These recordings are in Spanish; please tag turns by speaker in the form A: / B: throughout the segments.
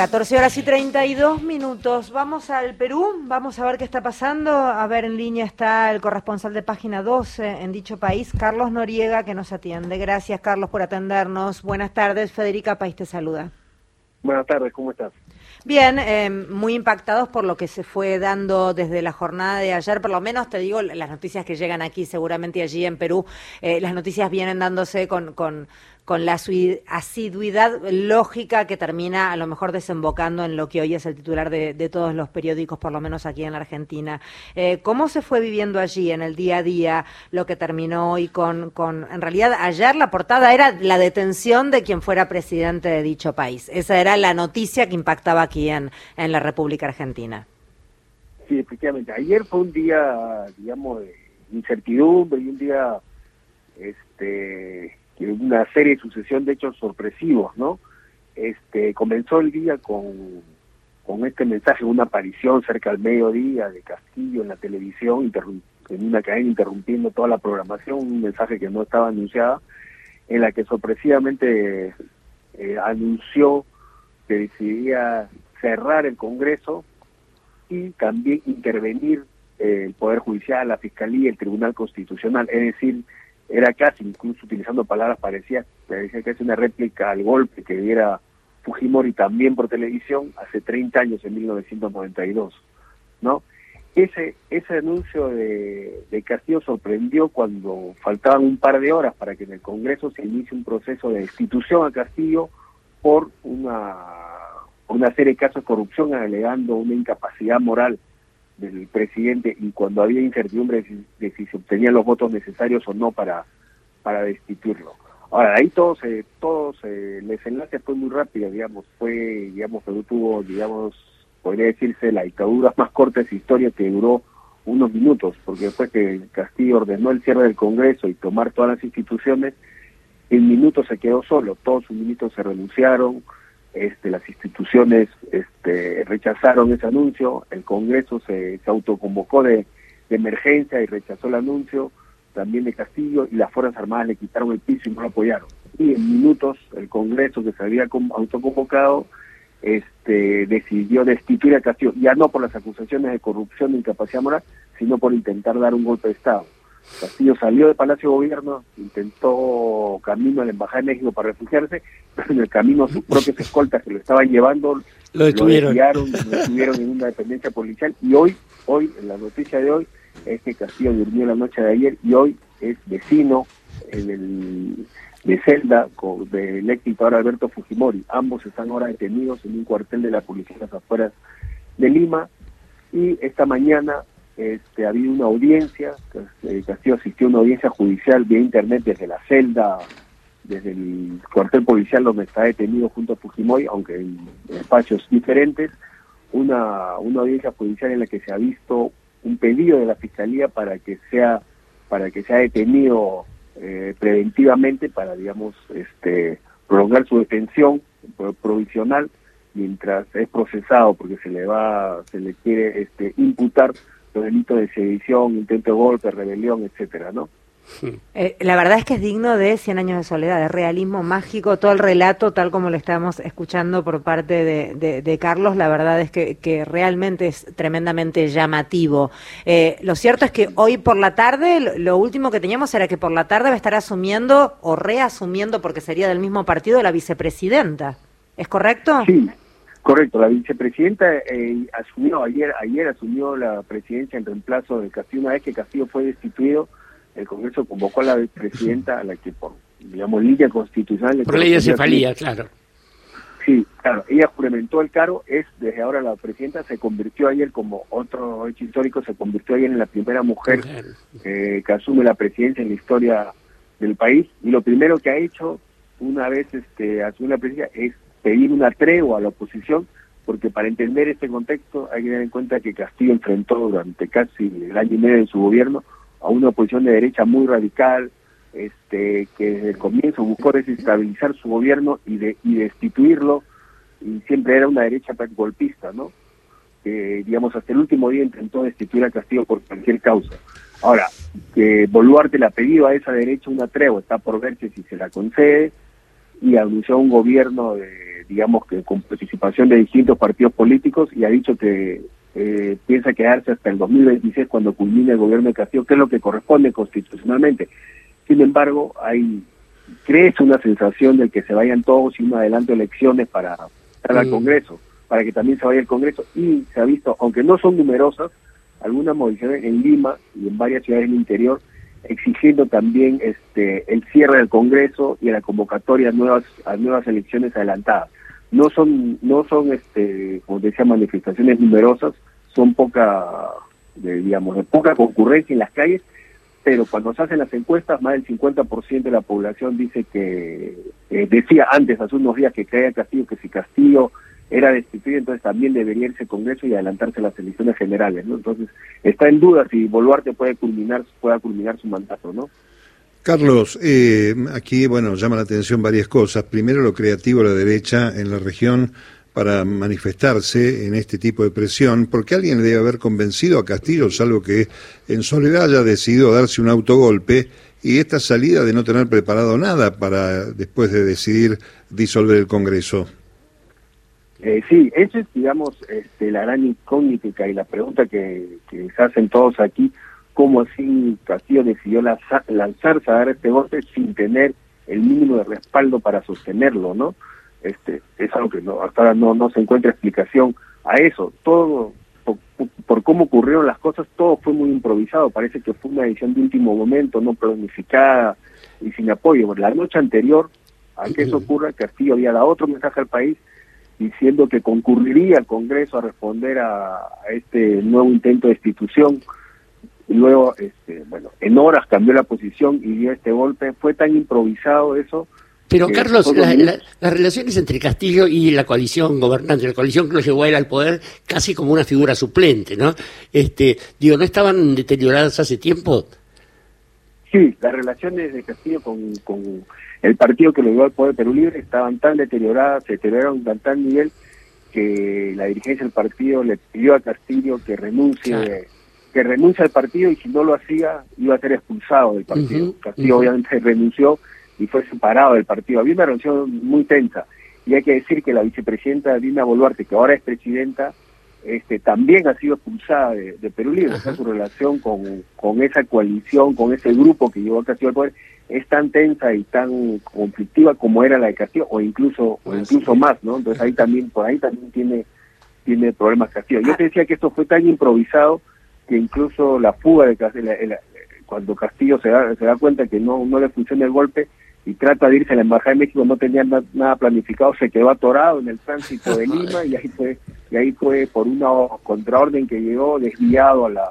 A: 14 horas y 32 minutos. Vamos al Perú, vamos a ver qué está pasando. A ver, en línea está el corresponsal de página 12 en dicho país, Carlos Noriega, que nos atiende. Gracias, Carlos, por atendernos. Buenas tardes. Federica País te saluda.
B: Buenas tardes, ¿cómo estás?
A: Bien, eh, muy impactados por lo que se fue dando desde la jornada de ayer, por lo menos te digo, las noticias que llegan aquí, seguramente allí en Perú, eh, las noticias vienen dándose con, con, con la asiduidad lógica que termina a lo mejor desembocando en lo que hoy es el titular de, todos los periódicos, por lo menos aquí en la Argentina. Eh, ¿Cómo se fue viviendo allí en el día a día lo que terminó hoy con, con, en realidad ayer la portada era la detención de quien fuera presidente de dicho país? Esa era la noticia que impactaba aquí en, en la República Argentina.
B: Sí, efectivamente. Ayer fue un día, digamos, de incertidumbre y un día este una serie de sucesión de hechos sorpresivos, ¿no? Este, comenzó el día con, con este mensaje, una aparición cerca al mediodía de Castillo en la televisión, en una cadena interrumpiendo toda la programación, un mensaje que no estaba anunciada, en la que sorpresivamente eh, anunció que decidía cerrar el Congreso y también intervenir eh, el Poder Judicial, la Fiscalía, el Tribunal Constitucional, es decir, era casi, incluso utilizando palabras parecía, parecía que es una réplica al golpe que diera Fujimori también por televisión hace 30 años, en 1992, ¿no? Ese, ese anuncio de, de Castillo sorprendió cuando faltaban un par de horas para que en el Congreso se inicie un proceso de destitución a Castillo por una, una serie de casos de corrupción alegando una incapacidad moral del presidente y cuando había incertidumbre de si, se obtenían los votos necesarios o no para, para destituirlo. Ahora, ahí todos, eh, todos eh, el desenlace fue muy rápido, digamos, fue, digamos, Perú tuvo, digamos, podría decirse, la dictadura más corta de su historia que duró unos minutos, porque después que Castillo ordenó el cierre del Congreso y tomar todas las instituciones, en minutos se quedó solo, todos sus ministros se renunciaron, este, las instituciones este, rechazaron ese anuncio, el Congreso se, se autoconvocó de, emergencia y rechazó el anuncio, también de Castillo, y las Fuerzas Armadas le quitaron el piso y no lo apoyaron. Y en minutos el Congreso que se había autoconvocado este, decidió destituir a Castillo, ya no por las acusaciones de corrupción e incapacidad moral, sino por intentar dar un golpe de Estado. Castillo salió del Palacio de Gobierno, intentó camino a la Embajada de México para refugiarse, pero en el camino sus propios escoltas que lo estaban llevando
C: lo detuvieron.
B: Lo, detuvieron en una dependencia policial y hoy, hoy, en la noticia de hoy, es que Castillo durmió la noche de ayer y hoy es vecino en el, de celda del ex dictador Alberto Fujimori. Ambos están ahora detenidos en un cuartel de la policía a las afueras de Lima y esta mañana este, ha habido una audiencia, eh, Castillo asistió a una audiencia judicial vía internet desde la celda, desde el cuartel policial donde está detenido junto a Fujimori, aunque en espacios diferentes, una, una audiencia judicial en la que se ha visto un pedido de la fiscalía para que sea para que sea detenido eh, preventivamente para digamos este prolongar su detención provisional mientras es procesado porque se le va se le quiere este imputar los delitos de sedición, intento de golpe, rebelión, etcétera, ¿no?
A: Eh, la verdad es que es digno de Cien años de soledad, de realismo mágico, todo el relato tal como lo estamos escuchando por parte de, Carlos, la verdad es que, realmente es tremendamente llamativo. Eh, lo cierto es que hoy por la tarde, lo, último que teníamos era que por la tarde va a estar asumiendo o reasumiendo, porque sería del mismo partido, la vicepresidenta. ¿Es correcto?
B: Sí, Correcto, la vicepresidenta eh, asumió ayer, ayer asumió la presidencia en reemplazo de Castillo. Una vez que Castillo fue destituido, el Congreso convocó a la vicepresidenta a la que por, digamos, línea constitucional...
C: Por ley de cefalía, claro.
B: Sí, claro, ella juramentó el cargo, es desde ahora la presidenta, se convirtió ayer como otro hecho histórico, se convirtió ayer en la primera mujer, eh, que asume la presidencia en la historia del país, y lo primero que ha hecho una vez este asume la presidencia es pedir una tregua a la oposición, porque para entender este contexto hay que tener en cuenta que Castillo enfrentó durante casi el año y medio de su gobierno a una oposición de derecha muy radical, este, que desde el comienzo buscó desestabilizar su gobierno y, de, y destituirlo, y siempre era una derecha golpista, ¿no? Que, digamos, hasta el último día intentó destituir a Castillo por cualquier causa. Ahora, que Boluarte le ha pedido a esa derecha una tregua, está por verse si se la concede, y anunció un gobierno de digamos que con participación de distintos partidos políticos y ha dicho que eh, piensa quedarse hasta el 2026 cuando culmine el gobierno de Castillo, que es lo que corresponde constitucionalmente. Sin embargo, hay crece una sensación de que se vayan todos y un adelanto elecciones para estar al Congreso, para que también se vaya el Congreso y se ha visto, aunque no son numerosas, algunas movilizaciones en Lima y en varias ciudades del interior exigiendo también este el cierre del Congreso y la convocatoria a nuevas a nuevas elecciones adelantadas. No son no son este como decía manifestaciones numerosas, son poca de, digamos de poca concurrencia en las calles, pero cuando se hacen las encuestas más del 50% de la población dice que eh, decía antes hace unos días que creía Castillo que si Castillo era destituido, entonces también debería irse Congreso y adelantarse las elecciones generales, ¿no? Entonces está en duda si Boluarte puede culminar, pueda culminar su mandato, ¿no?
D: Carlos, eh, aquí, bueno, llama la atención varias cosas. Primero, lo creativo de la derecha en la región para manifestarse en este tipo de presión, porque alguien le debe haber convencido a Castillo, salvo que en soledad haya decidido darse un autogolpe y esta salida de no tener preparado nada para después de decidir disolver el Congreso.
B: Eh, sí, esa es, digamos, este, la gran incógnita y la pregunta que, se hacen todos aquí, cómo así Castillo decidió lanzarse a dar este golpe sin tener el mínimo de respaldo para sostenerlo, ¿no? Este, es algo que no, hasta ahora no, no se encuentra explicación a eso. Todo, por, por, cómo ocurrieron las cosas, todo fue muy improvisado. Parece que fue una decisión de último momento, no planificada y sin apoyo. La noche anterior a que eso ocurra, Castillo había dado otro mensaje al país diciendo que concurriría al Congreso a responder a, este nuevo intento de destitución. Luego, este, bueno, en horas cambió la posición y dio este golpe. Fue tan improvisado eso.
C: Pero Carlos, las relaciones entre Castillo y la coalición gobernante, la coalición que lo llevó a él al poder casi como una figura suplente, ¿no? Este, digo, ¿no estaban deterioradas hace tiempo?
B: Sí, las relaciones de Castillo con, con el partido que lo dio al poder Perú Libre estaban tan deterioradas, se deterioraron a tal nivel que la dirigencia del partido le pidió a Castillo que renuncie que renuncie al partido y si no lo hacía iba a ser expulsado del partido. Castillo obviamente renunció y fue separado del partido. Había una relación muy tensa y hay que decir que la vicepresidenta Dina Boluarte, que ahora es presidenta, este, también ha sido expulsada de, Perú Libre. su relación con, con esa coalición, con ese grupo que llevó a Castillo al poder, es tan tensa y tan conflictiva como era la de Castillo, o incluso, o incluso más, ¿no? Entonces ahí también, por ahí también tiene, tiene problemas Castillo. Yo te decía que esto fue tan improvisado que incluso la fuga de Castillo, cuando Castillo se da, se da cuenta que no, no le funciona el golpe, y trata de irse a la Embajada de México, no tenía nada planificado, se quedó atorado en el tránsito de Lima y ahí fue y ahí fue por una contraorden que llegó desviado a la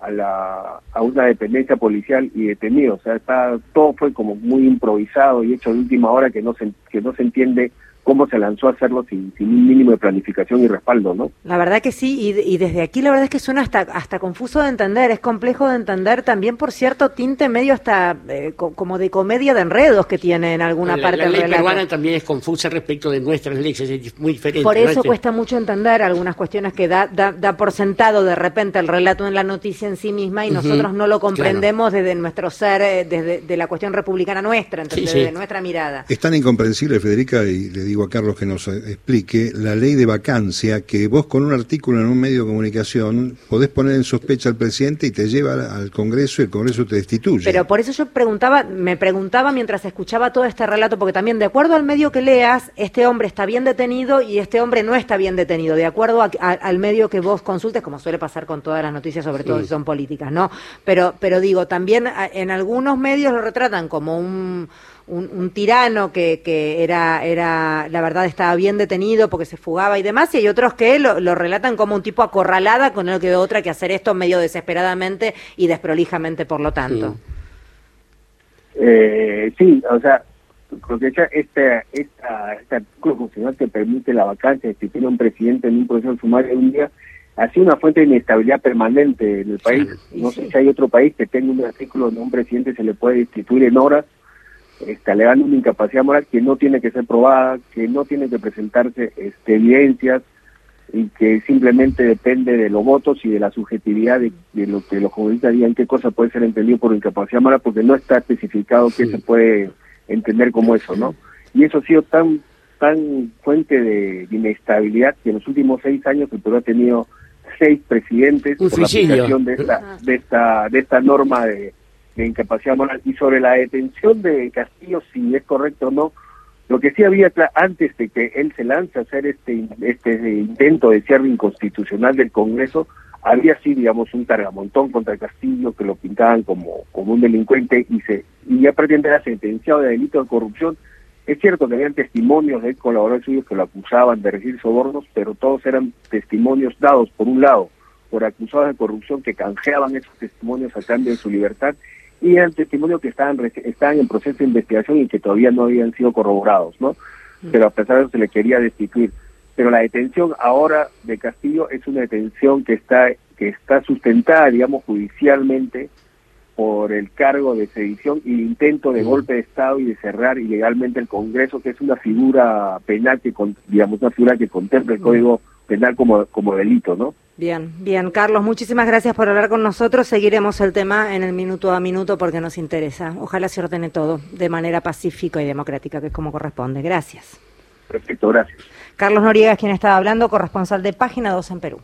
B: a la a una dependencia policial y detenido, o sea, está todo fue como muy improvisado y hecho de última hora que no se que no se entiende cómo se lanzó a hacerlo sin, sin, un mínimo de planificación y respaldo, ¿no?
A: La verdad que sí, y, desde aquí la verdad es que suena hasta, hasta confuso de entender, es complejo de entender también por cierto tinte medio hasta eh, como de comedia de enredos que tiene en alguna parte
C: la ley peruana también es confusa respecto de nuestras leyes, es muy diferente.
A: Por eso cuesta mucho entender algunas cuestiones que da, da, por sentado de repente el relato en la noticia en sí misma y nosotros no lo comprendemos desde nuestro ser, eh, desde de la cuestión republicana nuestra, desde nuestra mirada.
D: Es tan incomprensible, Federica, y le digo a Carlos que nos explique la ley de vacancia, que vos con un artículo en un medio de comunicación podés poner en sospecha al presidente y te lleva al Congreso y el Congreso te destituye.
A: Pero por eso yo preguntaba, me preguntaba mientras escuchaba todo este relato, porque también de acuerdo al medio que leas, este hombre está bien detenido y este hombre no está bien detenido, de acuerdo al medio que vos consultes, como suele pasar con todas las noticias, sobre todo si son políticas, ¿no? Pero, pero digo, también en algunos medios lo retratan como un un, tirano que, que, era, era, la verdad, estaba bien detenido porque se fugaba y demás, y hay otros que lo, lo relatan como un tipo acorralada con el que otra que hacer esto medio desesperadamente y desprolijamente, por lo tanto.
B: Sí, eh, sí o sea, creo que esta, esta, este artículo constitucional que permite la vacancia si tiene un presidente en un proceso sumario de un día ha sido una fuente de inestabilidad permanente en el país. no sé si hay otro país que tenga un artículo donde un presidente se le puede destituir en horas este, alegando una incapacidad moral que no tiene que ser probada, que no tiene que presentarse este, evidencias y que simplemente depende de los votos y de la subjetividad de, lo que los comunistas digan qué cosa puede ser entendido por incapacidad moral porque no está especificado qué se puede entender como eso, ¿no? Y eso ha sido tan tan fuente de, inestabilidad que en los últimos seis años el Perú ha tenido seis presidentes
C: por la aplicación
B: de esta, de esta, de esta norma de, de incapacidad moral. Y sobre la detención de Castillo, si es correcto o no, lo que sí había antes de que él se lance a hacer este, este intento de cierre inconstitucional del Congreso, había sí, digamos, un cargamontón contra Castillo que lo pintaban como, como un delincuente y se y ya prácticamente era sentenciado de delito de corrupción. Es cierto que habían testimonios de colaboradores suyos que lo acusaban de recibir sobornos, pero todos eran testimonios dados, por un lado, por acusados de corrupción que canjeaban esos testimonios a cambio de su libertad y eran testimonios que estaban, estaban en proceso de investigación y que todavía no habían sido corroborados, ¿no? Mm. Pero a pesar de eso se le quería destituir. Pero la detención ahora de Castillo es una detención que está, que está sustentada, digamos, judicialmente por el cargo de sedición y el intento de mm. golpe de Estado y de cerrar ilegalmente el Congreso, que es una figura penal que, digamos, una figura que contempla el mm. Código Penal como, como delito, ¿no?
A: Bien, bien. Carlos, muchísimas gracias por hablar con nosotros. Seguiremos el tema en el minuto a minuto porque nos interesa. Ojalá se ordene todo de manera pacífica y democrática, que es como corresponde. Gracias.
B: Perfecto, gracias.
A: Carlos Noriega es quien estaba hablando, corresponsal de Página 2 en Perú.